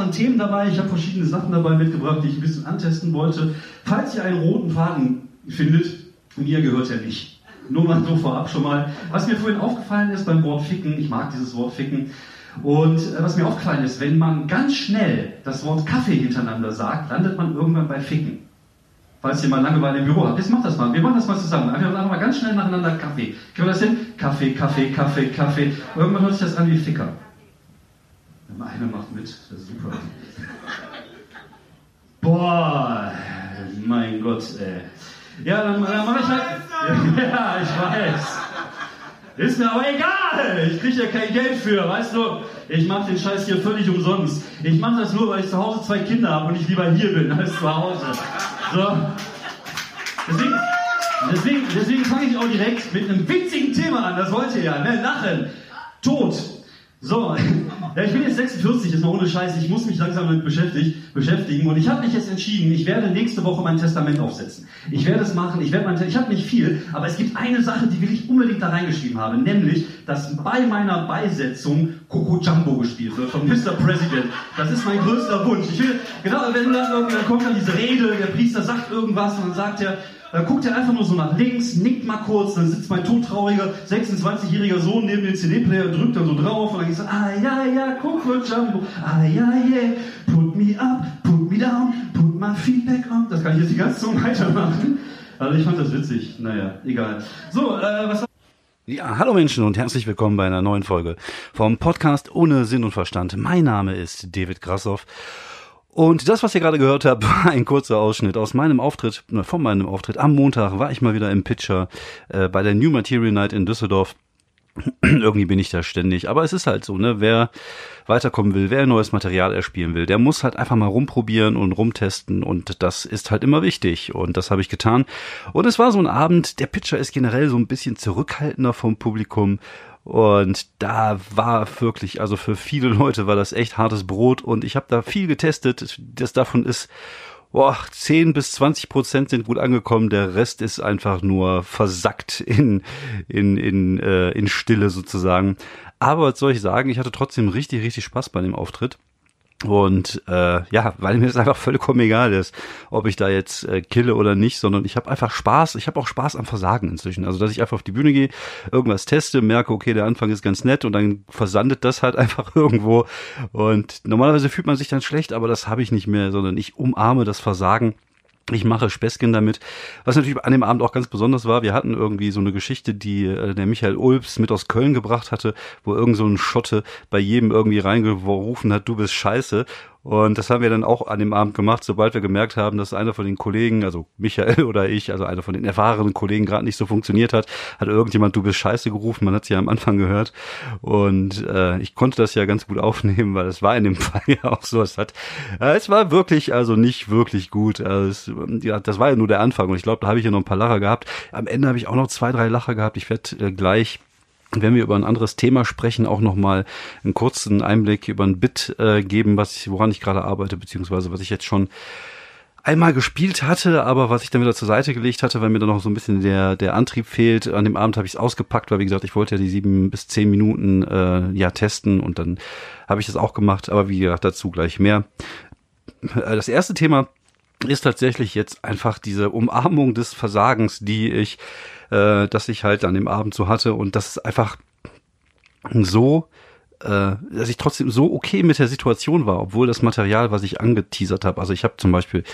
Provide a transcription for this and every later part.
an Themen dabei. Ich habe verschiedene Sachen dabei mitgebracht, die ich ein bisschen antesten wollte. Falls ihr einen roten Faden findet, mir gehört er nicht. Nur mal so vorab schon mal. Was mir vorhin aufgefallen ist beim Wort Ficken, ich mag dieses Wort Ficken, und äh, was mir aufgefallen ist, wenn man ganz schnell das Wort Kaffee hintereinander sagt, landet man irgendwann bei Ficken. Falls ihr mal Langeweile im Büro habt, jetzt macht das mal. Wir machen das mal zusammen. Einfach mal ganz schnell nacheinander Kaffee. Können wir das hin? Kaffee, Kaffee, Kaffee, Kaffee. Irgendwann hört sich das an wie Ficker. Einer macht mit, das ist super. Boah, mein Gott, ey. Ja, dann, dann mache ich halt. Ja, ich weiß. Ist mir aber egal. Ich kriege ja kein Geld für, weißt du? Ich mache den Scheiß hier völlig umsonst. Ich mache das nur, weil ich zu Hause zwei Kinder habe und ich lieber hier bin als zu Hause. So. Deswegen, deswegen, deswegen fange ich auch direkt mit einem witzigen Thema an. Das wollt ihr ja, ne? Lachen. Tod. So, ja, ich bin jetzt 46, ist mal ohne Scheiß, ich muss mich langsam damit beschäftigen und ich habe mich jetzt entschieden, ich werde nächste Woche mein Testament aufsetzen. Ich werde es machen, ich werde mein, ich habe nicht viel, aber es gibt eine Sache, die will ich unbedingt da reingeschrieben haben, nämlich, dass bei meiner Beisetzung Coco Jumbo gespielt wird von Mr. President. Das ist mein größter Wunsch. Ich will, genau, wenn dann, dann kommt dann diese Rede, der Priester sagt irgendwas und dann sagt er, dann guckt er einfach nur so nach links, nickt mal kurz, dann sitzt mein todtrauriger 26-jähriger Sohn neben dem CD-Player, drückt dann so drauf und dann geht's so, ah ja ja, Coco Jumbo, ah ja yeah, put me up, put me down, put my feedback on. Das kann ich jetzt die ganze Zeit weitermachen. Also ich fand das witzig. Naja, egal. So, äh, was ja, hallo Menschen und herzlich willkommen bei einer neuen Folge vom Podcast ohne Sinn und Verstand. Mein Name ist David Grassoff und das, was ihr gerade gehört habt, war ein kurzer Ausschnitt aus meinem Auftritt, äh, von meinem Auftritt. Am Montag war ich mal wieder im Pitcher äh, bei der New Material Night in Düsseldorf. Irgendwie bin ich da ständig. Aber es ist halt so, ne? Wer weiterkommen will, wer neues Material erspielen will, der muss halt einfach mal rumprobieren und rumtesten und das ist halt immer wichtig und das habe ich getan. Und es war so ein Abend, der Pitcher ist generell so ein bisschen zurückhaltender vom Publikum und da war wirklich, also für viele Leute war das echt hartes Brot und ich habe da viel getestet. Das davon ist, boah, 10 bis 20 Prozent sind gut angekommen, der Rest ist einfach nur versackt in, in, in, äh, in Stille sozusagen. Aber was soll ich sagen, ich hatte trotzdem richtig, richtig Spaß bei dem Auftritt. Und äh, ja, weil mir das einfach vollkommen egal ist, ob ich da jetzt äh, kille oder nicht, sondern ich habe einfach Spaß. Ich habe auch Spaß am Versagen inzwischen. Also dass ich einfach auf die Bühne gehe, irgendwas teste, merke, okay, der Anfang ist ganz nett und dann versandet das halt einfach irgendwo. Und normalerweise fühlt man sich dann schlecht, aber das habe ich nicht mehr, sondern ich umarme das Versagen ich mache Späßchen damit. Was natürlich an dem Abend auch ganz besonders war, wir hatten irgendwie so eine Geschichte, die äh, der Michael Ulbs mit aus Köln gebracht hatte, wo irgend so ein Schotte bei jedem irgendwie reingerufen hat, du bist scheiße. Und das haben wir dann auch an dem Abend gemacht, sobald wir gemerkt haben, dass einer von den Kollegen, also Michael oder ich, also einer von den erfahrenen Kollegen gerade nicht so funktioniert hat, hat irgendjemand du bist scheiße gerufen, man hat es ja am Anfang gehört. Und äh, ich konnte das ja ganz gut aufnehmen, weil es war in dem Fall ja auch so. Es hat, äh, es war wirklich, also nicht wirklich gut. Also es, ja, das war ja nur der Anfang und ich glaube, da habe ich ja noch ein paar Lacher gehabt. Am Ende habe ich auch noch zwei, drei Lacher gehabt. Ich werde äh, gleich wenn wir über ein anderes Thema sprechen, auch nochmal einen kurzen Einblick über ein Bit äh, geben, was ich, woran ich gerade arbeite, beziehungsweise was ich jetzt schon einmal gespielt hatte, aber was ich dann wieder zur Seite gelegt hatte, weil mir dann noch so ein bisschen der, der Antrieb fehlt. An dem Abend habe ich es ausgepackt, weil wie gesagt, ich wollte ja die sieben bis zehn Minuten äh, ja testen und dann habe ich das auch gemacht, aber wie gesagt, dazu gleich mehr. Äh, das erste Thema ist tatsächlich jetzt einfach diese Umarmung des Versagens, die ich äh, das ich halt an dem Abend so hatte. Und das ist einfach so äh, dass ich trotzdem so okay mit der Situation war, obwohl das Material, was ich angeteasert habe, also ich habe zum Beispiel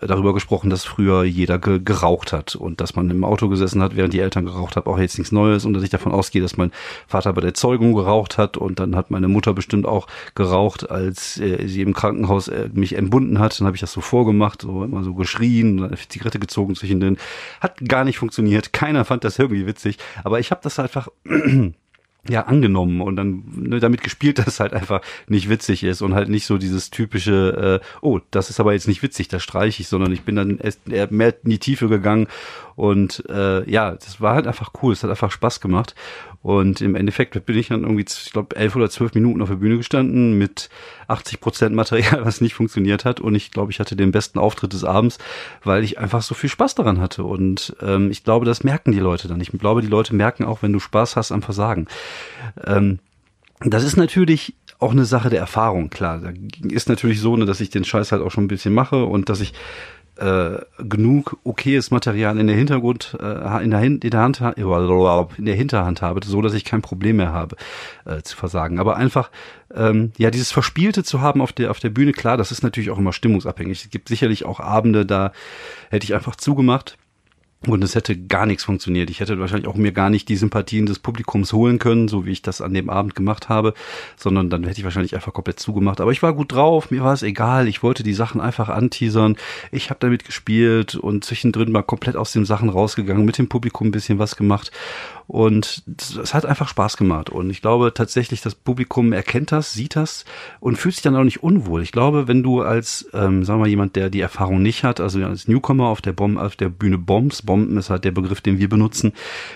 äh, darüber gesprochen, dass früher jeder ge geraucht hat und dass man im Auto gesessen hat, während die Eltern geraucht haben, auch jetzt nichts Neues und dass ich davon ausgehe, dass mein Vater bei der Zeugung geraucht hat und dann hat meine Mutter bestimmt auch geraucht, als äh, sie im Krankenhaus äh, mich entbunden hat, dann habe ich das so vorgemacht, so immer so geschrien, eine Zigarette gezogen zwischen den, hat gar nicht funktioniert, keiner fand das irgendwie witzig, aber ich habe das einfach ja angenommen und dann ne, damit gespielt, dass es halt einfach nicht witzig ist und halt nicht so dieses typische, äh, oh, das ist aber jetzt nicht witzig, das streiche ich, sondern ich bin dann erst mehr in die Tiefe gegangen und äh, ja, das war halt einfach cool, es hat einfach Spaß gemacht und im Endeffekt bin ich dann irgendwie, ich glaube, elf oder zwölf Minuten auf der Bühne gestanden mit 80 Prozent Material, was nicht funktioniert hat. Und ich glaube, ich hatte den besten Auftritt des Abends, weil ich einfach so viel Spaß daran hatte. Und ähm, ich glaube, das merken die Leute dann. Ich glaube, die Leute merken auch, wenn du Spaß hast am Versagen. Ähm, das ist natürlich auch eine Sache der Erfahrung, klar. Da ist natürlich so, ne, dass ich den Scheiß halt auch schon ein bisschen mache und dass ich äh, genug okayes Material in der Hintergrund, äh, in, der, in der Hand, in der Hinterhand habe, so dass ich kein Problem mehr habe äh, zu versagen. Aber einfach, ähm, ja, dieses Verspielte zu haben auf der auf der Bühne, klar, das ist natürlich auch immer stimmungsabhängig. Es gibt sicherlich auch Abende, da hätte ich einfach zugemacht und es hätte gar nichts funktioniert. Ich hätte wahrscheinlich auch mir gar nicht die Sympathien des Publikums holen können, so wie ich das an dem Abend gemacht habe, sondern dann hätte ich wahrscheinlich einfach komplett zugemacht. Aber ich war gut drauf, mir war es egal. Ich wollte die Sachen einfach anteasern. Ich habe damit gespielt und zwischendrin mal komplett aus den Sachen rausgegangen, mit dem Publikum ein bisschen was gemacht. Und es hat einfach Spaß gemacht. Und ich glaube tatsächlich, das Publikum erkennt das, sieht das und fühlt sich dann auch nicht unwohl. Ich glaube, wenn du als, ähm, sagen wir mal, jemand, der die Erfahrung nicht hat, also als Newcomer auf der, Bom auf der Bühne Bombs, Bomben ist halt der Begriff, den wir benutzen,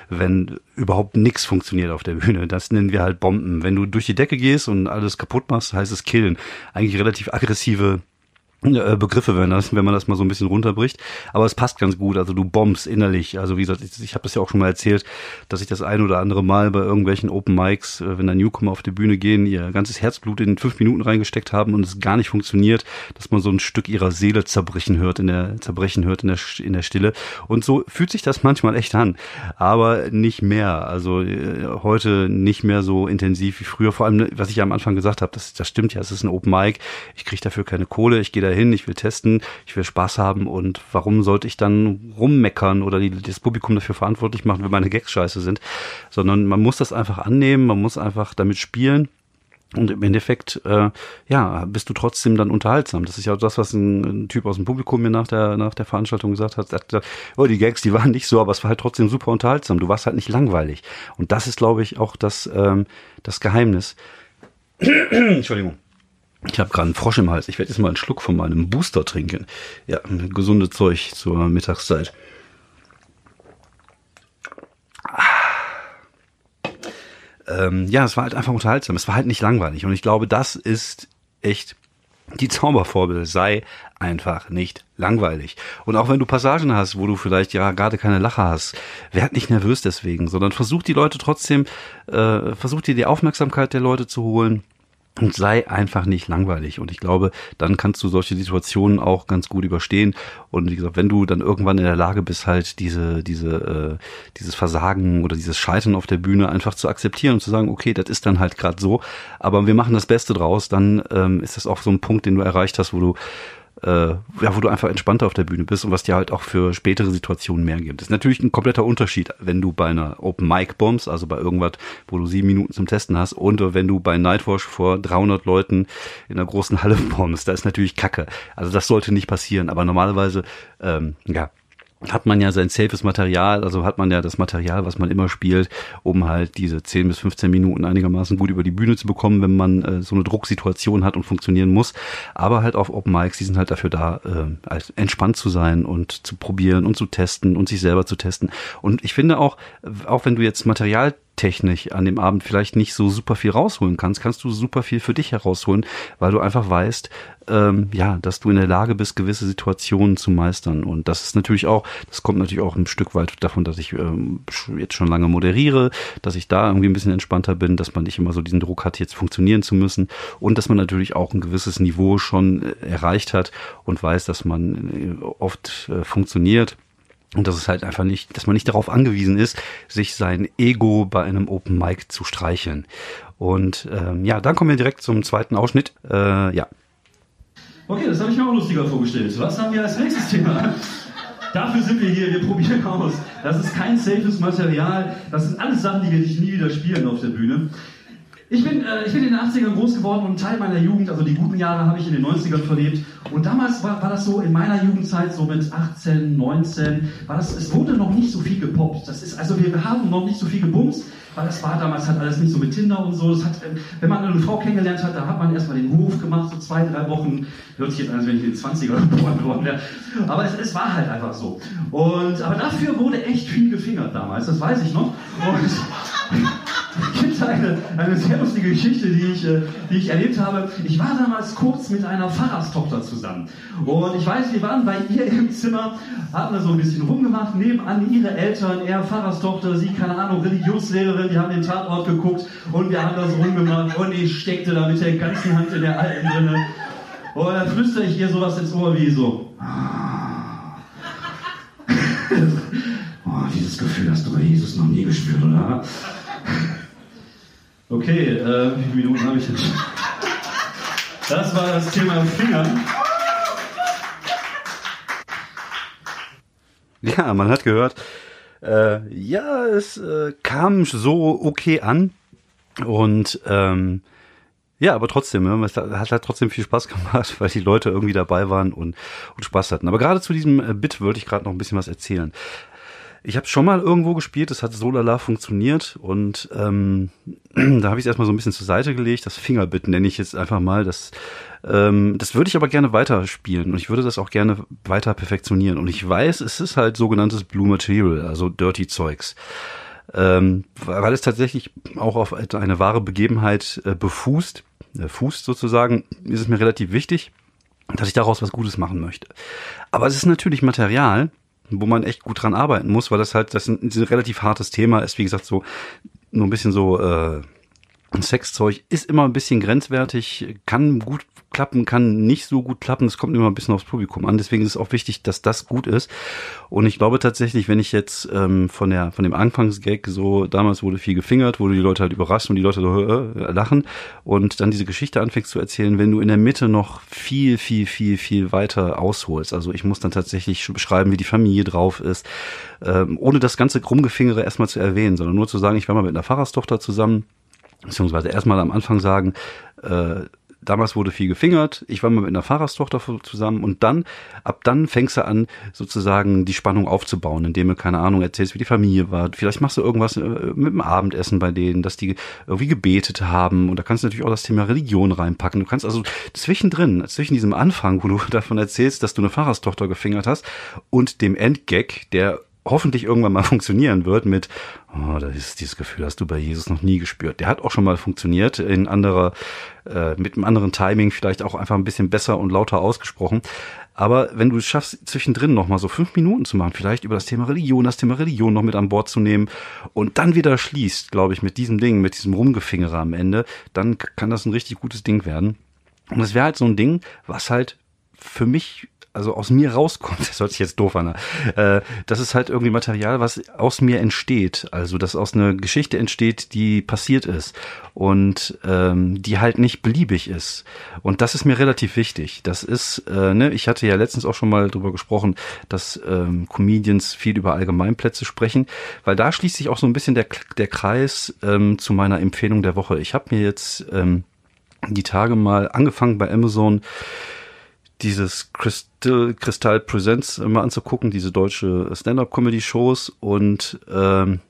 wenn überhaupt nichts funktioniert auf der Bühne, das nennen wir halt Bomben. Wenn du durch die Decke gehst und alles kaputt machst, heißt es killen. Eigentlich relativ aggressive Begriffe, wenn, das, wenn man das mal so ein bisschen runterbricht. Aber es passt ganz gut. Also du bombst innerlich. Also wie gesagt, ich, ich habe das ja auch schon mal erzählt, dass ich das ein oder andere Mal bei irgendwelchen Open Mics, äh, wenn da Newcomer auf die Bühne gehen, ihr ganzes Herzblut in fünf Minuten reingesteckt haben und es gar nicht funktioniert, dass man so ein Stück ihrer Seele zerbrechen hört in der zerbrechen hört in der in der Stille. Und so fühlt sich das manchmal echt an, aber nicht mehr. Also äh, heute nicht mehr so intensiv wie früher. Vor allem, was ich ja am Anfang gesagt habe, das, das stimmt ja. Es ist ein Open Mic. Ich kriege dafür keine Kohle. Ich gehe dahin, ich will testen, ich will Spaß haben und warum sollte ich dann rummeckern oder die, das Publikum dafür verantwortlich machen, wenn meine Gags scheiße sind, sondern man muss das einfach annehmen, man muss einfach damit spielen. Und im Endeffekt, äh, ja, bist du trotzdem dann unterhaltsam. Das ist ja das, was ein, ein Typ aus dem Publikum mir nach der, nach der Veranstaltung gesagt hat. Hat gesagt, oh, die Gags, die waren nicht so, aber es war halt trotzdem super unterhaltsam. Du warst halt nicht langweilig. Und das ist, glaube ich, auch das, ähm, das Geheimnis. Entschuldigung. Ich habe gerade einen Frosch im Hals. Ich werde jetzt mal einen Schluck von meinem Booster trinken. Ja, gesunde Zeug zur Mittagszeit. Ähm, ja, es war halt einfach unterhaltsam. Es war halt nicht langweilig. Und ich glaube, das ist echt die Zauberformel. Sei einfach nicht langweilig. Und auch wenn du Passagen hast, wo du vielleicht ja gerade keine Lache hast, werd nicht nervös deswegen, sondern versuch die Leute trotzdem, äh, versuch dir die Aufmerksamkeit der Leute zu holen und sei einfach nicht langweilig. Und ich glaube, dann kannst du solche Situationen auch ganz gut überstehen. Und wie gesagt, wenn du dann irgendwann in der Lage bist, halt diese, diese, äh, dieses Versagen oder dieses Scheitern auf der Bühne einfach zu akzeptieren und zu sagen, okay, das ist dann halt gerade so, aber wir machen das Beste draus, dann ähm, ist das auch so ein Punkt, den du erreicht hast, wo du äh, ja, wo du einfach entspannter auf der Bühne bist und was dir halt auch für spätere Situationen mehr gibt. Das ist natürlich ein kompletter Unterschied, wenn du bei einer Open Mic bombst, also bei irgendwas, wo du sieben Minuten zum Testen hast, und wenn du bei Nightwash vor 300 Leuten in einer großen Halle bombst. Da ist natürlich Kacke. Also das sollte nicht passieren. Aber normalerweise, ähm, ja, hat man ja sein safes Material, also hat man ja das Material, was man immer spielt, um halt diese 10 bis 15 Minuten einigermaßen gut über die Bühne zu bekommen, wenn man äh, so eine Drucksituation hat und funktionieren muss. Aber halt auf Open Mics, die sind halt dafür da, äh, entspannt zu sein und zu probieren und zu testen und sich selber zu testen. Und ich finde auch, auch wenn du jetzt Material technisch an dem Abend vielleicht nicht so super viel rausholen kannst, kannst du super viel für dich herausholen, weil du einfach weißt, ähm, ja, dass du in der Lage bist, gewisse Situationen zu meistern. Und das ist natürlich auch, das kommt natürlich auch ein Stück weit davon, dass ich ähm, jetzt schon lange moderiere, dass ich da irgendwie ein bisschen entspannter bin, dass man nicht immer so diesen Druck hat, jetzt funktionieren zu müssen und dass man natürlich auch ein gewisses Niveau schon äh, erreicht hat und weiß, dass man äh, oft äh, funktioniert und dass es halt einfach nicht, dass man nicht darauf angewiesen ist, sich sein Ego bei einem Open Mic zu streicheln. Und ähm, ja, dann kommen wir direkt zum zweiten Ausschnitt. Äh, ja. Okay, das habe ich mir auch lustiger vorgestellt. Was haben wir als nächstes Thema? Dafür sind wir hier, wir probieren aus. Das ist kein safes Material. Das sind alles Sachen, die wir dich nie wieder spielen auf der Bühne. Ich bin, äh, ich bin in den 80ern groß geworden und Teil meiner Jugend, also die guten Jahre, habe ich in den 90ern verlebt. Und damals war, war das so, in meiner Jugendzeit, so mit 18, 19, war das, es wurde noch nicht so viel gepoppt. Das ist, also wir haben noch nicht so viel gebumst, weil das war damals halt alles nicht so mit Tinder und so. Das hat, ähm, wenn man eine Frau kennengelernt hat, da hat man erstmal den Hof gemacht, so zwei, drei Wochen. Hört sich jetzt an, als wenn ich in den 20ern geboren worden wäre. Aber es, es war halt einfach so. Und, aber dafür wurde echt viel gefingert damals, das weiß ich noch. Und, eine, eine sehr lustige Geschichte, die ich, äh, die ich erlebt habe. Ich war damals kurz mit einer Pfarrerstochter zusammen. Und ich weiß, wir waren bei ihr im Zimmer, haben da so ein bisschen rumgemacht, nebenan ihre Eltern, er Pfarrerstochter, sie, keine Ahnung, Religionslehrerin, die haben den Tatort geguckt und wir haben da so rumgemacht und ich steckte da mit der ganzen Hand in der Alten drinne. Und dann flüstere ich ihr sowas ins Ohr wie so. oh, dieses Gefühl hast du bei Jesus noch nie gespürt, oder? Okay, äh, wie viele Minuten habe ich jetzt? Das war das Thema Fingern. Ja, man hat gehört, äh, ja, es äh, kam so okay an und ähm, ja, aber trotzdem, ne, es hat halt trotzdem viel Spaß gemacht, weil die Leute irgendwie dabei waren und, und Spaß hatten. Aber gerade zu diesem äh, Bit wollte ich gerade noch ein bisschen was erzählen. Ich habe schon mal irgendwo gespielt, das hat so lala funktioniert und ähm, da habe ich es erstmal so ein bisschen zur Seite gelegt. Das Fingerbit nenne ich jetzt einfach mal. Das, ähm, das würde ich aber gerne weiterspielen und ich würde das auch gerne weiter perfektionieren. Und ich weiß, es ist halt sogenanntes Blue Material, also Dirty Zeugs. Ähm, weil es tatsächlich auch auf eine wahre Begebenheit äh, befußt, äh, fußt sozusagen, ist es mir relativ wichtig, dass ich daraus was Gutes machen möchte. Aber es ist natürlich Material, wo man echt gut dran arbeiten muss, weil das halt das ein, ein relativ hartes Thema ist. Wie gesagt, so nur ein bisschen so äh, Sexzeug ist immer ein bisschen grenzwertig, kann gut klappen, kann nicht so gut klappen. Es kommt immer ein bisschen aufs Publikum an. Deswegen ist es auch wichtig, dass das gut ist. Und ich glaube tatsächlich, wenn ich jetzt ähm, von der von dem Anfangsgag so damals wurde viel gefingert, wurde die Leute halt überrascht und die Leute so äh, lachen und dann diese Geschichte anfängst zu erzählen, wenn du in der Mitte noch viel viel viel viel weiter ausholst. Also ich muss dann tatsächlich beschreiben, wie die Familie drauf ist, ähm, ohne das ganze Krummgefingere erstmal zu erwähnen, sondern nur zu sagen, ich war mal mit einer Pfarrerstochter zusammen beziehungsweise erstmal am Anfang sagen, äh, damals wurde viel gefingert, ich war mal mit einer Fahrerstochter zusammen und dann, ab dann fängst du an, sozusagen die Spannung aufzubauen, indem du, keine Ahnung, erzählst, wie die Familie war. Vielleicht machst du irgendwas äh, mit dem Abendessen bei denen, dass die irgendwie gebetet haben und da kannst du natürlich auch das Thema Religion reinpacken. Du kannst also zwischendrin, zwischen diesem Anfang, wo du davon erzählst, dass du eine Fahrerstochter gefingert hast und dem Endgag, der hoffentlich irgendwann mal funktionieren wird mit, oh, das ist dieses Gefühl hast du bei Jesus noch nie gespürt. Der hat auch schon mal funktioniert in anderer, äh, mit einem anderen Timing, vielleicht auch einfach ein bisschen besser und lauter ausgesprochen. Aber wenn du es schaffst, zwischendrin noch mal so fünf Minuten zu machen, vielleicht über das Thema Religion, das Thema Religion noch mit an Bord zu nehmen und dann wieder schließt, glaube ich, mit diesem Ding, mit diesem Rumgefingere am Ende, dann kann das ein richtig gutes Ding werden. Und es wäre halt so ein Ding, was halt für mich also aus mir rauskommt, das hört sich jetzt doof an, äh, das ist halt irgendwie Material, was aus mir entsteht, also dass aus einer Geschichte entsteht, die passiert ist und ähm, die halt nicht beliebig ist. Und das ist mir relativ wichtig. Das ist, äh, ne, ich hatte ja letztens auch schon mal drüber gesprochen, dass ähm, Comedians viel über Allgemeinplätze sprechen, weil da schließt sich auch so ein bisschen der, der Kreis ähm, zu meiner Empfehlung der Woche. Ich habe mir jetzt ähm, die Tage mal angefangen bei Amazon dieses Crystal, Crystal Presents mal anzugucken, diese deutsche Stand-up-Comedy-Shows und ähm,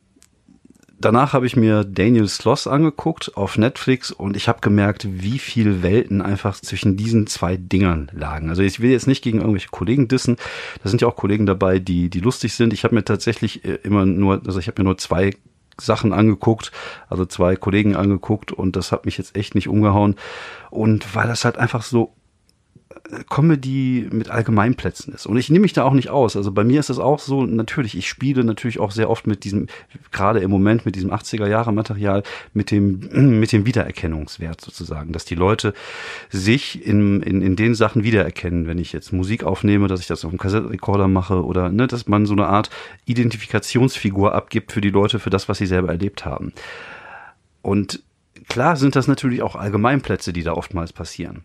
danach habe ich mir Daniel Sloss angeguckt auf Netflix und ich habe gemerkt, wie viel Welten einfach zwischen diesen zwei Dingern lagen. Also ich will jetzt nicht gegen irgendwelche Kollegen dissen. Da sind ja auch Kollegen dabei, die die lustig sind. Ich habe mir tatsächlich äh, immer nur, also ich habe mir nur zwei Sachen angeguckt, also zwei Kollegen angeguckt und das hat mich jetzt echt nicht umgehauen. Und weil das halt einfach so Comedy mit Allgemeinplätzen ist. Und ich nehme mich da auch nicht aus. Also bei mir ist es auch so, natürlich, ich spiele natürlich auch sehr oft mit diesem, gerade im Moment mit diesem 80er Jahre Material, mit dem, mit dem Wiedererkennungswert sozusagen, dass die Leute sich in, in, in den Sachen wiedererkennen, wenn ich jetzt Musik aufnehme, dass ich das auf dem Kassettenrekorder mache oder, ne, dass man so eine Art Identifikationsfigur abgibt für die Leute, für das, was sie selber erlebt haben. Und klar sind das natürlich auch Allgemeinplätze, die da oftmals passieren.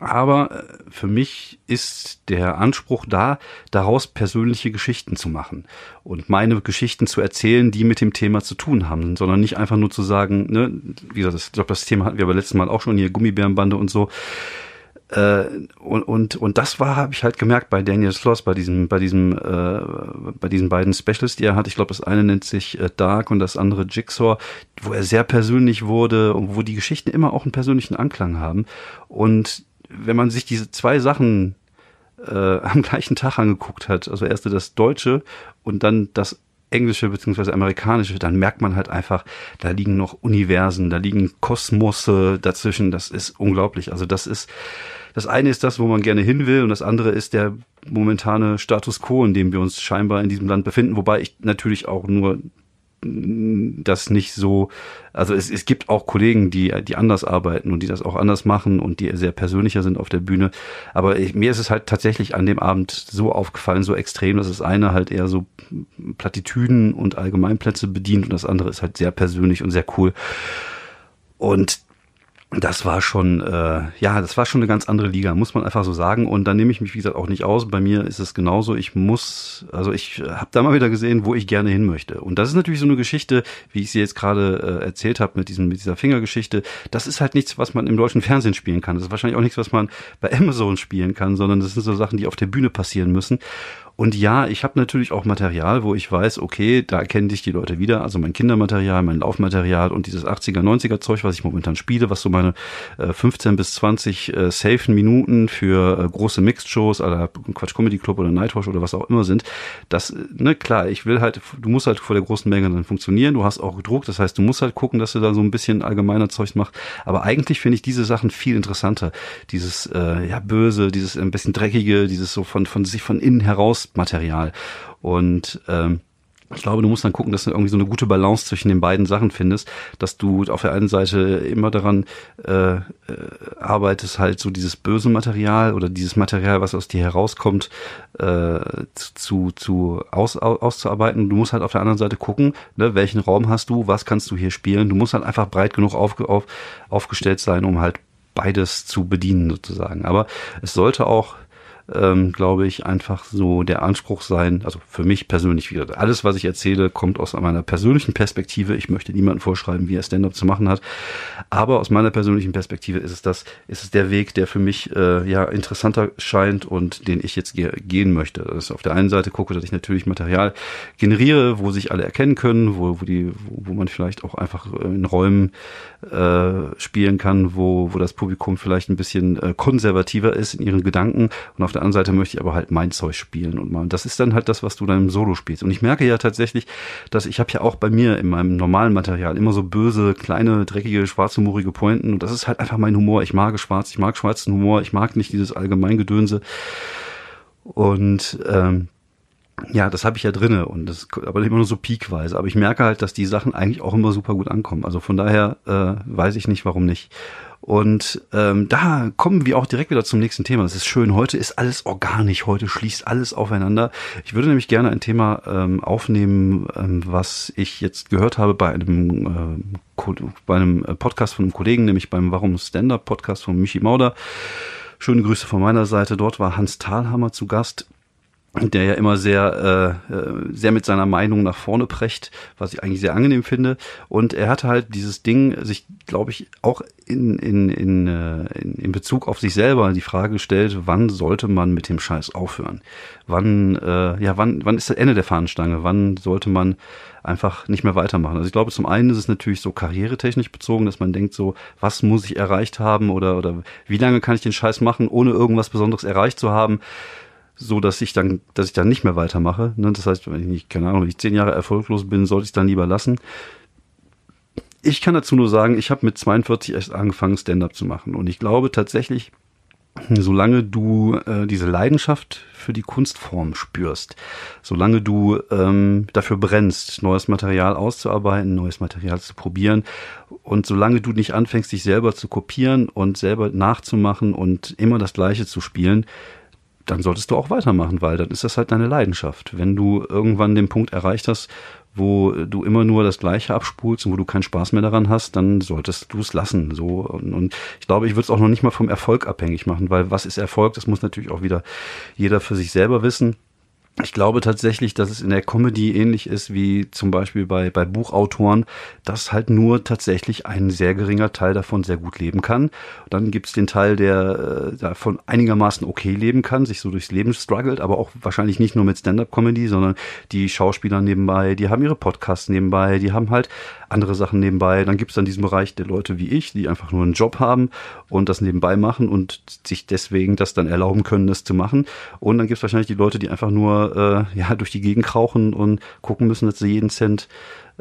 Aber äh, für mich ist der Anspruch da, daraus persönliche Geschichten zu machen und meine Geschichten zu erzählen, die mit dem Thema zu tun haben, sondern nicht einfach nur zu sagen, ne, wie gesagt, ich glaube, das Thema hatten wir aber letztes Mal auch schon hier, Gummibärenbande und so. Äh, und, und, und das war, habe ich halt gemerkt bei Daniel Sloss, bei diesem, bei diesem, äh, bei diesen beiden Specials, die er hat. Ich glaube, das eine nennt sich äh, Dark und das andere Jigsaw, wo er sehr persönlich wurde und wo die Geschichten immer auch einen persönlichen Anklang haben. Und wenn man sich diese zwei Sachen äh, am gleichen Tag angeguckt hat, also erst das Deutsche und dann das englische beziehungsweise amerikanische, dann merkt man halt einfach, da liegen noch Universen, da liegen Kosmose dazwischen. Das ist unglaublich. Also das ist, das eine ist das, wo man gerne hin will und das andere ist der momentane Status quo, in dem wir uns scheinbar in diesem Land befinden, wobei ich natürlich auch nur das nicht so, also es, es gibt auch Kollegen, die, die anders arbeiten und die das auch anders machen und die sehr persönlicher sind auf der Bühne. Aber ich, mir ist es halt tatsächlich an dem Abend so aufgefallen, so extrem, dass das eine halt eher so Plattitüden und Allgemeinplätze bedient und das andere ist halt sehr persönlich und sehr cool. Und das war schon, äh, ja, das war schon eine ganz andere Liga, muss man einfach so sagen. Und da nehme ich mich, wie gesagt, auch nicht aus. Bei mir ist es genauso. Ich muss, also ich habe da mal wieder gesehen, wo ich gerne hin möchte. Und das ist natürlich so eine Geschichte, wie ich sie jetzt gerade äh, erzählt habe mit diesem, mit dieser Fingergeschichte. Das ist halt nichts, was man im deutschen Fernsehen spielen kann. Das ist wahrscheinlich auch nichts, was man bei Amazon spielen kann, sondern das sind so Sachen, die auf der Bühne passieren müssen. Und ja, ich habe natürlich auch Material, wo ich weiß, okay, da erkennen dich die Leute wieder. Also mein Kindermaterial, mein Laufmaterial und dieses 80er, 90er Zeug, was ich momentan spiele, was so meine äh, 15 bis 20 äh, safen Minuten für äh, große Mixed-Shows, aller Quatsch Comedy Club oder Nightwatch oder was auch immer sind. Das, ne, klar, ich will halt, du musst halt vor der großen Menge dann funktionieren. Du hast auch gedruckt, das heißt, du musst halt gucken, dass du da so ein bisschen allgemeiner Zeug machst. Aber eigentlich finde ich diese Sachen viel interessanter. Dieses, äh, ja, böse, dieses ein bisschen dreckige, dieses so von, von sich von innen heraus Material. Und ähm, ich glaube, du musst dann gucken, dass du irgendwie so eine gute Balance zwischen den beiden Sachen findest, dass du auf der einen Seite immer daran äh, äh, arbeitest, halt so dieses böse Material oder dieses Material, was aus dir herauskommt, äh, zu, zu aus, aus, auszuarbeiten. Du musst halt auf der anderen Seite gucken, ne, welchen Raum hast du, was kannst du hier spielen. Du musst halt einfach breit genug auf, auf, aufgestellt sein, um halt beides zu bedienen sozusagen. Aber es sollte auch ähm, glaube ich, einfach so der Anspruch sein, also für mich persönlich wieder, alles, was ich erzähle, kommt aus meiner persönlichen Perspektive. Ich möchte niemandem vorschreiben, wie er Stand-up zu machen hat. Aber aus meiner persönlichen Perspektive ist es das, ist es der Weg, der für mich äh, ja interessanter scheint und den ich jetzt ge gehen möchte. Das ist auf der einen Seite gucke, dass ich natürlich Material generiere, wo sich alle erkennen können, wo, wo die, wo, wo man vielleicht auch einfach in Räumen äh, spielen kann, wo, wo das Publikum vielleicht ein bisschen äh, konservativer ist in ihren Gedanken. Und auf der anderen Seite möchte ich aber halt mein Zeug spielen und mal. Das ist dann halt das, was du dann im Solo spielst. Und ich merke ja tatsächlich, dass ich habe ja auch bei mir in meinem normalen Material immer so böse, kleine, dreckige, schwarzhumorige Pointen. Und das ist halt einfach mein Humor. Ich mag schwarz, ich mag schwarzen Humor, ich mag nicht dieses Allgemeingedönse. Und ähm, ja, das habe ich ja drinne und das aber immer nur so peakweise. Aber ich merke halt, dass die Sachen eigentlich auch immer super gut ankommen. Also von daher äh, weiß ich nicht, warum nicht. Und ähm, da kommen wir auch direkt wieder zum nächsten Thema. Das ist schön. Heute ist alles organisch. Heute schließt alles aufeinander. Ich würde nämlich gerne ein Thema ähm, aufnehmen, ähm, was ich jetzt gehört habe bei einem äh, bei einem Podcast von einem Kollegen, nämlich beim Warum Stand-up Podcast von Michi Mauder. Schöne Grüße von meiner Seite. Dort war Hans Thalhammer zu Gast der ja immer sehr, äh, äh, sehr mit seiner Meinung nach vorne precht, was ich eigentlich sehr angenehm finde. Und er hatte halt dieses Ding, sich, glaube ich, auch in, in, in, äh, in, in Bezug auf sich selber die Frage gestellt, wann sollte man mit dem Scheiß aufhören? Wann, äh, ja, wann, wann ist das Ende der Fahnenstange? Wann sollte man einfach nicht mehr weitermachen? Also ich glaube, zum einen ist es natürlich so karrieretechnisch bezogen, dass man denkt so, was muss ich erreicht haben oder, oder wie lange kann ich den Scheiß machen, ohne irgendwas Besonderes erreicht zu haben? So dass ich dann, dass ich dann nicht mehr weitermache. Ne? Das heißt, wenn ich nicht, keine Ahnung, wenn ich zehn Jahre erfolglos bin, sollte ich es dann lieber lassen. Ich kann dazu nur sagen, ich habe mit 42 erst angefangen, Stand-up zu machen. Und ich glaube tatsächlich, solange du äh, diese Leidenschaft für die Kunstform spürst, solange du ähm, dafür brennst, neues Material auszuarbeiten, neues Material zu probieren und solange du nicht anfängst, dich selber zu kopieren und selber nachzumachen und immer das Gleiche zu spielen, dann solltest du auch weitermachen, weil dann ist das halt deine Leidenschaft. Wenn du irgendwann den Punkt erreicht hast, wo du immer nur das Gleiche abspulst und wo du keinen Spaß mehr daran hast, dann solltest du es lassen. So und, und ich glaube, ich würde es auch noch nicht mal vom Erfolg abhängig machen, weil was ist Erfolg? Das muss natürlich auch wieder jeder für sich selber wissen. Ich glaube tatsächlich, dass es in der Comedy ähnlich ist wie zum Beispiel bei, bei Buchautoren, dass halt nur tatsächlich ein sehr geringer Teil davon sehr gut leben kann. Dann gibt es den Teil, der äh, davon einigermaßen okay leben kann, sich so durchs Leben struggelt, aber auch wahrscheinlich nicht nur mit Stand-up-Comedy, sondern die Schauspieler nebenbei, die haben ihre Podcasts nebenbei, die haben halt andere Sachen nebenbei. Dann gibt es dann diesen Bereich der Leute wie ich, die einfach nur einen Job haben und das nebenbei machen und sich deswegen das dann erlauben können, das zu machen. Und dann gibt es wahrscheinlich die Leute, die einfach nur äh, ja durch die Gegend krauchen und gucken müssen, dass sie jeden Cent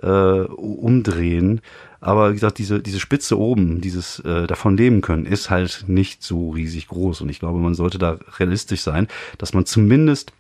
äh, umdrehen. Aber wie gesagt, diese, diese Spitze oben, dieses äh, davon leben können, ist halt nicht so riesig groß. Und ich glaube, man sollte da realistisch sein, dass man zumindest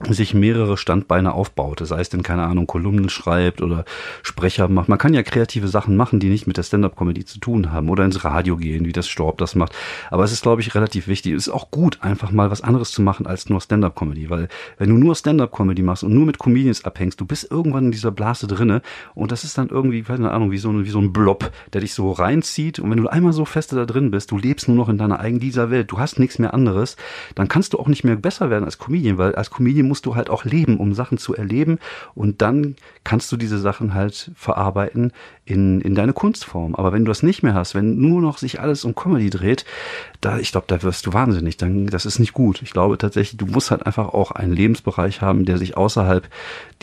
sich mehrere Standbeine aufbaut. Das heißt, denn keine Ahnung, Kolumnen schreibt oder Sprecher macht. Man kann ja kreative Sachen machen, die nicht mit der Stand-up-Comedy zu tun haben oder ins Radio gehen, wie das Storb das macht. Aber es ist, glaube ich, relativ wichtig. Es ist auch gut, einfach mal was anderes zu machen als nur Stand-up-Comedy, weil wenn du nur Stand-up-Comedy machst und nur mit Comedians abhängst, du bist irgendwann in dieser Blase drinne und das ist dann irgendwie, keine Ahnung, wie so, ein, wie so ein Blob, der dich so reinzieht und wenn du einmal so feste da drin bist, du lebst nur noch in deiner eigenen dieser Welt, du hast nichts mehr anderes, dann kannst du auch nicht mehr besser werden als Comedian, weil als Comedian musst du halt auch leben, um Sachen zu erleben. Und dann kannst du diese Sachen halt verarbeiten in, in deine Kunstform. Aber wenn du das nicht mehr hast, wenn nur noch sich alles um Comedy dreht, da, ich glaube, da wirst du wahnsinnig. Dann, das ist nicht gut. Ich glaube tatsächlich, du musst halt einfach auch einen Lebensbereich haben, der sich außerhalb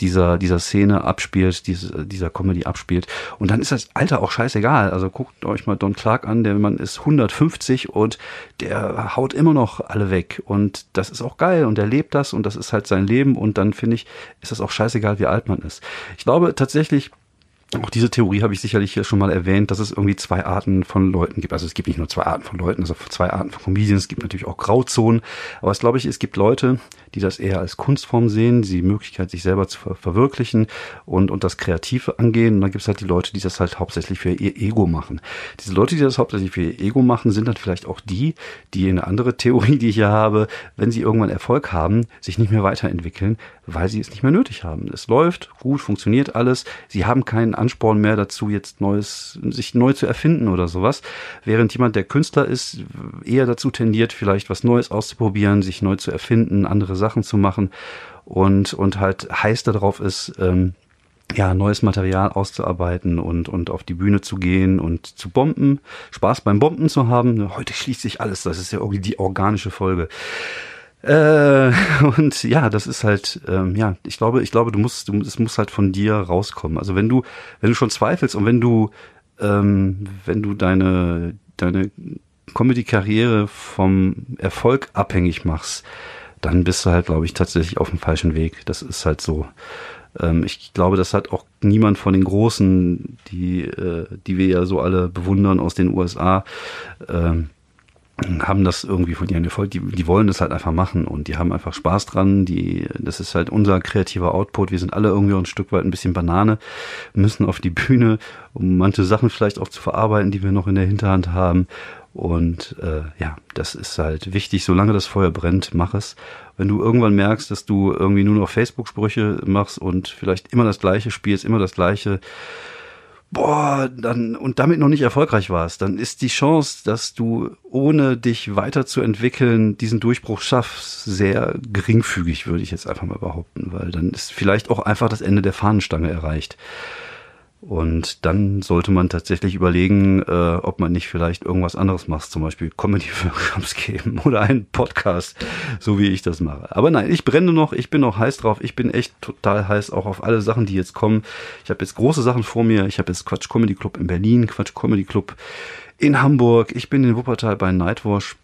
dieser, dieser Szene abspielt, diese, dieser Comedy abspielt. Und dann ist das Alter auch scheißegal. Also guckt euch mal Don Clark an, der Mann ist 150 und der haut immer noch alle weg. Und das ist auch geil und er lebt das und das ist halt sein Leben. Und dann finde ich, ist das auch scheißegal, wie alt man ist. Ich glaube tatsächlich, auch diese Theorie habe ich sicherlich schon mal erwähnt, dass es irgendwie zwei Arten von Leuten gibt. Also es gibt nicht nur zwei Arten von Leuten, also zwei Arten von Comedians, es gibt natürlich auch Grauzonen. Aber es glaube ich, es gibt Leute, die das eher als Kunstform sehen, die Möglichkeit, sich selber zu ver verwirklichen und, und das Kreative angehen. Und dann gibt es halt die Leute, die das halt hauptsächlich für ihr Ego machen. Diese Leute, die das hauptsächlich für ihr Ego machen, sind dann vielleicht auch die, die eine andere Theorie, die ich hier habe, wenn sie irgendwann Erfolg haben, sich nicht mehr weiterentwickeln, weil sie es nicht mehr nötig haben. Es läuft gut, funktioniert alles. Sie haben keinen Ansporn mehr dazu, jetzt Neues, sich neu zu erfinden oder sowas. Während jemand, der Künstler ist, eher dazu tendiert, vielleicht was Neues auszuprobieren, sich neu zu erfinden, andere Sachen zu machen und, und halt heiß darauf ist, ähm, ja, neues Material auszuarbeiten und, und auf die Bühne zu gehen und zu bomben, Spaß beim Bomben zu haben. Heute schließt sich alles, das ist ja irgendwie die organische Folge. Äh, und ja, das ist halt, ähm, ja, ich glaube, ich glaube, du musst, du, es muss halt von dir rauskommen. Also wenn du, wenn du schon zweifelst und wenn du, ähm, wenn du deine, deine Comedy-Karriere vom Erfolg abhängig machst, dann bist du halt, glaube ich, tatsächlich auf dem falschen Weg. Das ist halt so. Ähm, ich glaube, das hat auch niemand von den Großen, die, äh, die wir ja so alle bewundern aus den USA, ähm, haben das irgendwie von ihren Erfolg, die, die wollen das halt einfach machen und die haben einfach Spaß dran, die, das ist halt unser kreativer Output, wir sind alle irgendwie ein Stück weit ein bisschen Banane, müssen auf die Bühne, um manche Sachen vielleicht auch zu verarbeiten, die wir noch in der Hinterhand haben. Und äh, ja, das ist halt wichtig, solange das Feuer brennt, mach es. Wenn du irgendwann merkst, dass du irgendwie nur noch Facebook-Sprüche machst und vielleicht immer das Gleiche spielst, immer das Gleiche, boah, dann und damit noch nicht erfolgreich warst, dann ist die Chance, dass du ohne dich weiterzuentwickeln diesen Durchbruch schaffst, sehr geringfügig, würde ich jetzt einfach mal behaupten, weil dann ist vielleicht auch einfach das Ende der Fahnenstange erreicht. Und dann sollte man tatsächlich überlegen, äh, ob man nicht vielleicht irgendwas anderes macht, zum Beispiel Comedy-Workshops geben oder einen Podcast, so wie ich das mache. Aber nein, ich brenne noch, ich bin noch heiß drauf, ich bin echt total heiß auch auf alle Sachen, die jetzt kommen. Ich habe jetzt große Sachen vor mir. Ich habe jetzt Quatsch Comedy Club in Berlin, Quatsch Comedy Club in Hamburg. Ich bin in Wuppertal bei Nightwash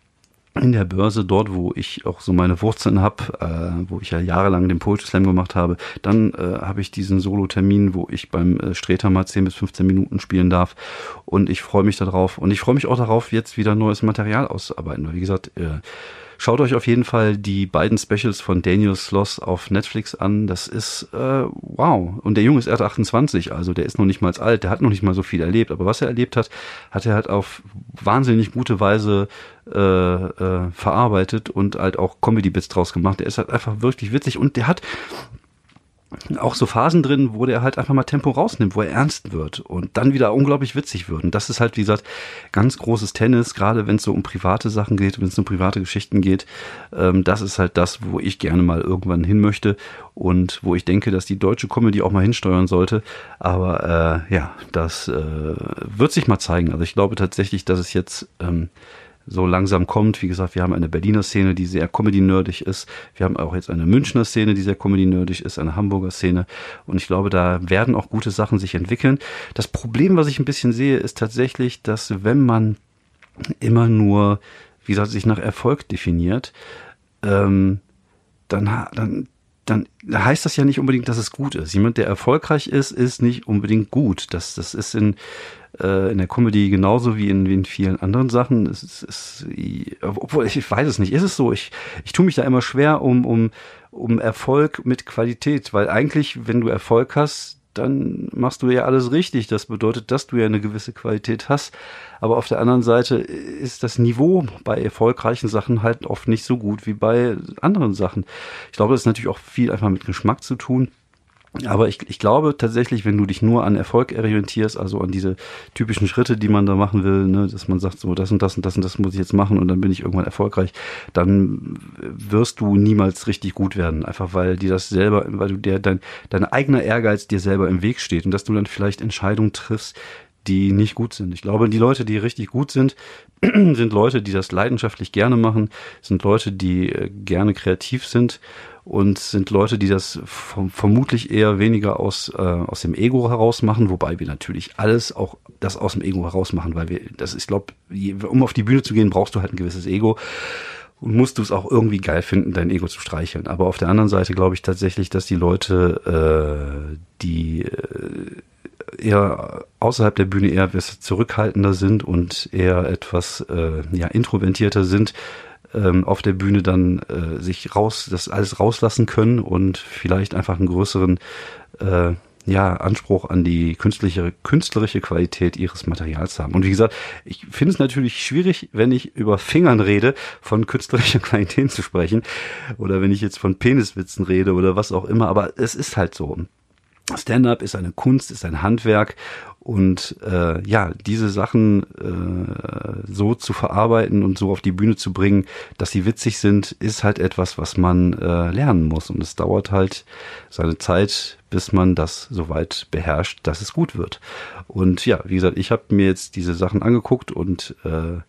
in der Börse, dort wo ich auch so meine Wurzeln habe, äh, wo ich ja jahrelang den Poetry Slam gemacht habe, dann äh, habe ich diesen Solo-Termin, wo ich beim äh, Streter mal 10 bis 15 Minuten spielen darf. Und ich freue mich darauf. Und ich freue mich auch darauf, jetzt wieder neues Material auszuarbeiten, weil wie gesagt, äh, Schaut euch auf jeden Fall die beiden Specials von Daniel Sloss auf Netflix an. Das ist äh, wow. Und der Junge ist erst 28, also der ist noch nicht mal alt, der hat noch nicht mal so viel erlebt. Aber was er erlebt hat, hat er halt auf wahnsinnig gute Weise äh, äh, verarbeitet und halt auch Comedy-Bits draus gemacht. Der ist halt einfach wirklich witzig und der hat auch so Phasen drin, wo der halt einfach mal Tempo rausnimmt, wo er ernst wird und dann wieder unglaublich witzig wird. Und das ist halt, wie gesagt, ganz großes Tennis, gerade wenn es so um private Sachen geht, wenn es um private Geschichten geht. Ähm, das ist halt das, wo ich gerne mal irgendwann hin möchte und wo ich denke, dass die deutsche Comedy auch mal hinsteuern sollte. Aber äh, ja, das äh, wird sich mal zeigen. Also ich glaube tatsächlich, dass es jetzt ähm, so langsam kommt. Wie gesagt, wir haben eine Berliner Szene, die sehr Comedy-nerdig ist. Wir haben auch jetzt eine Münchner Szene, die sehr Comedy-nerdig ist, eine Hamburger Szene. Und ich glaube, da werden auch gute Sachen sich entwickeln. Das Problem, was ich ein bisschen sehe, ist tatsächlich, dass wenn man immer nur, wie gesagt, sich nach Erfolg definiert, ähm, dann, dann dann heißt das ja nicht unbedingt, dass es gut ist. Jemand, der erfolgreich ist, ist nicht unbedingt gut. Das, das ist in, äh, in der Comedy genauso wie in, wie in vielen anderen Sachen. Es ist, es, obwohl ich weiß es nicht. Ist es so? Ich, ich tue mich da immer schwer um, um, um Erfolg mit Qualität, weil eigentlich, wenn du Erfolg hast, dann machst du ja alles richtig. Das bedeutet, dass du ja eine gewisse Qualität hast. Aber auf der anderen Seite ist das Niveau bei erfolgreichen Sachen halt oft nicht so gut wie bei anderen Sachen. Ich glaube, das ist natürlich auch viel einfach mit Geschmack zu tun. Aber ich, ich glaube tatsächlich, wenn du dich nur an Erfolg orientierst, also an diese typischen Schritte, die man da machen will, ne, dass man sagt, so das und das und das und das muss ich jetzt machen und dann bin ich irgendwann erfolgreich, dann wirst du niemals richtig gut werden. Einfach weil dir das selber, weil du der dein, dein eigener Ehrgeiz dir selber im Weg steht und dass du dann vielleicht Entscheidungen triffst, die nicht gut sind. Ich glaube, die Leute, die richtig gut sind, sind Leute, die das leidenschaftlich gerne machen, sind Leute, die äh, gerne kreativ sind und sind Leute, die das vermutlich eher weniger aus, äh, aus dem Ego heraus machen, wobei wir natürlich alles auch das aus dem Ego heraus machen, weil wir, das ist, glaube um auf die Bühne zu gehen, brauchst du halt ein gewisses Ego und musst du es auch irgendwie geil finden, dein Ego zu streicheln. Aber auf der anderen Seite glaube ich tatsächlich, dass die Leute, äh, die äh, eher außerhalb der Bühne eher zurückhaltender sind und eher etwas äh, ja, introvertierter sind, ähm, auf der Bühne dann äh, sich raus, das alles rauslassen können und vielleicht einfach einen größeren äh, ja, Anspruch an die künstliche, künstlerische Qualität ihres Materials haben. Und wie gesagt, ich finde es natürlich schwierig, wenn ich über Fingern rede, von künstlerischer Qualität zu sprechen. Oder wenn ich jetzt von Peniswitzen rede oder was auch immer. Aber es ist halt so. Stand-up ist eine Kunst, ist ein Handwerk und äh, ja, diese Sachen äh, so zu verarbeiten und so auf die Bühne zu bringen, dass sie witzig sind, ist halt etwas, was man äh, lernen muss. Und es dauert halt seine Zeit, bis man das soweit beherrscht, dass es gut wird. Und ja, wie gesagt, ich habe mir jetzt diese Sachen angeguckt und äh,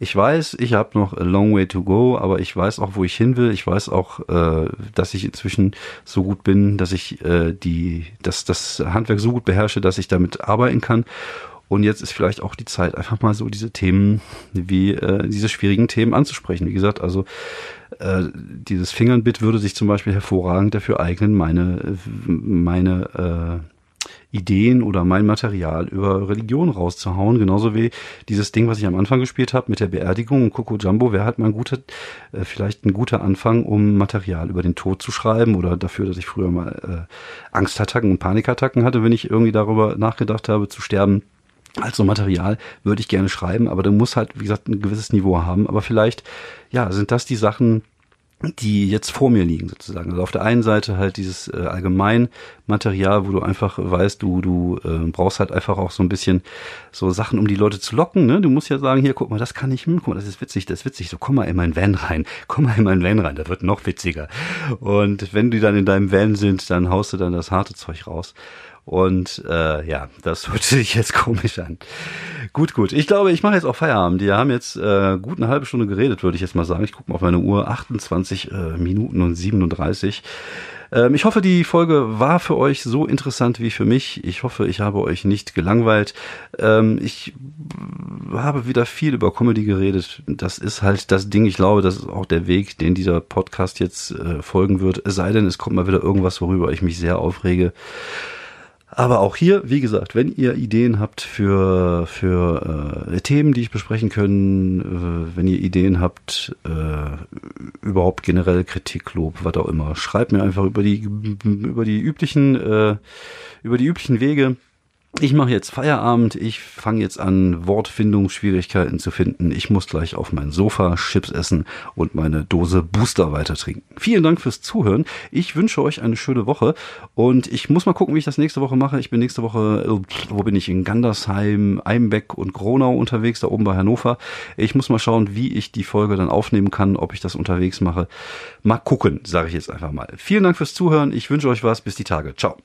ich weiß, ich habe noch a long way to go, aber ich weiß auch, wo ich hin will. Ich weiß auch, äh, dass ich inzwischen so gut bin, dass ich äh, die, dass das Handwerk so gut beherrsche, dass ich damit arbeiten kann. Und jetzt ist vielleicht auch die Zeit, einfach mal so diese Themen wie äh, diese schwierigen Themen anzusprechen. Wie gesagt, also äh, dieses Fingernbit würde sich zum Beispiel hervorragend dafür eignen, meine meine äh, Ideen oder mein Material über Religion rauszuhauen. Genauso wie dieses Ding, was ich am Anfang gespielt habe mit der Beerdigung und Coco Jumbo wäre halt mal ein guter, äh, vielleicht ein guter Anfang, um Material über den Tod zu schreiben oder dafür, dass ich früher mal äh, Angstattacken und Panikattacken hatte, wenn ich irgendwie darüber nachgedacht habe zu sterben. Also Material würde ich gerne schreiben, aber da muss halt, wie gesagt, ein gewisses Niveau haben. Aber vielleicht, ja, sind das die Sachen, die jetzt vor mir liegen sozusagen. Also auf der einen Seite halt dieses äh, Allgemeinmaterial, wo du einfach weißt, du du äh, brauchst halt einfach auch so ein bisschen so Sachen, um die Leute zu locken. Ne? Du musst ja sagen, hier guck mal, das kann ich, hm, guck mal, das ist witzig, das ist witzig. So komm mal in mein Van rein, komm mal in mein Van rein, da wird noch witziger. Und wenn die dann in deinem Van sind, dann haust du dann das harte Zeug raus. Und äh, ja, das hört sich jetzt komisch an. Gut, gut. Ich glaube, ich mache jetzt auch Feierabend. Die haben jetzt äh, gut eine halbe Stunde geredet, würde ich jetzt mal sagen. Ich gucke mal auf meine Uhr. 28 äh, Minuten und 37. Ähm, ich hoffe, die Folge war für euch so interessant wie für mich. Ich hoffe, ich habe euch nicht gelangweilt. Ähm, ich habe wieder viel über Comedy geredet. Das ist halt das Ding. Ich glaube, das ist auch der Weg, den dieser Podcast jetzt äh, folgen wird. Es sei denn, es kommt mal wieder irgendwas, worüber ich mich sehr aufrege. Aber auch hier, wie gesagt, wenn ihr Ideen habt für, für äh, Themen, die ich besprechen können, äh, wenn ihr Ideen habt, äh, überhaupt generell Kritik, Lob, was auch immer, schreibt mir einfach über die, über die üblichen, äh, über die üblichen Wege. Ich mache jetzt Feierabend, ich fange jetzt an, Wortfindungsschwierigkeiten zu finden. Ich muss gleich auf mein Sofa Chips essen und meine Dose Booster weiter trinken. Vielen Dank fürs Zuhören. Ich wünsche euch eine schöne Woche und ich muss mal gucken, wie ich das nächste Woche mache. Ich bin nächste Woche, wo bin ich? In Gandersheim, Eimbeck und Gronau unterwegs, da oben bei Hannover. Ich muss mal schauen, wie ich die Folge dann aufnehmen kann, ob ich das unterwegs mache. Mal gucken, sage ich jetzt einfach mal. Vielen Dank fürs Zuhören. Ich wünsche euch was. Bis die Tage. Ciao.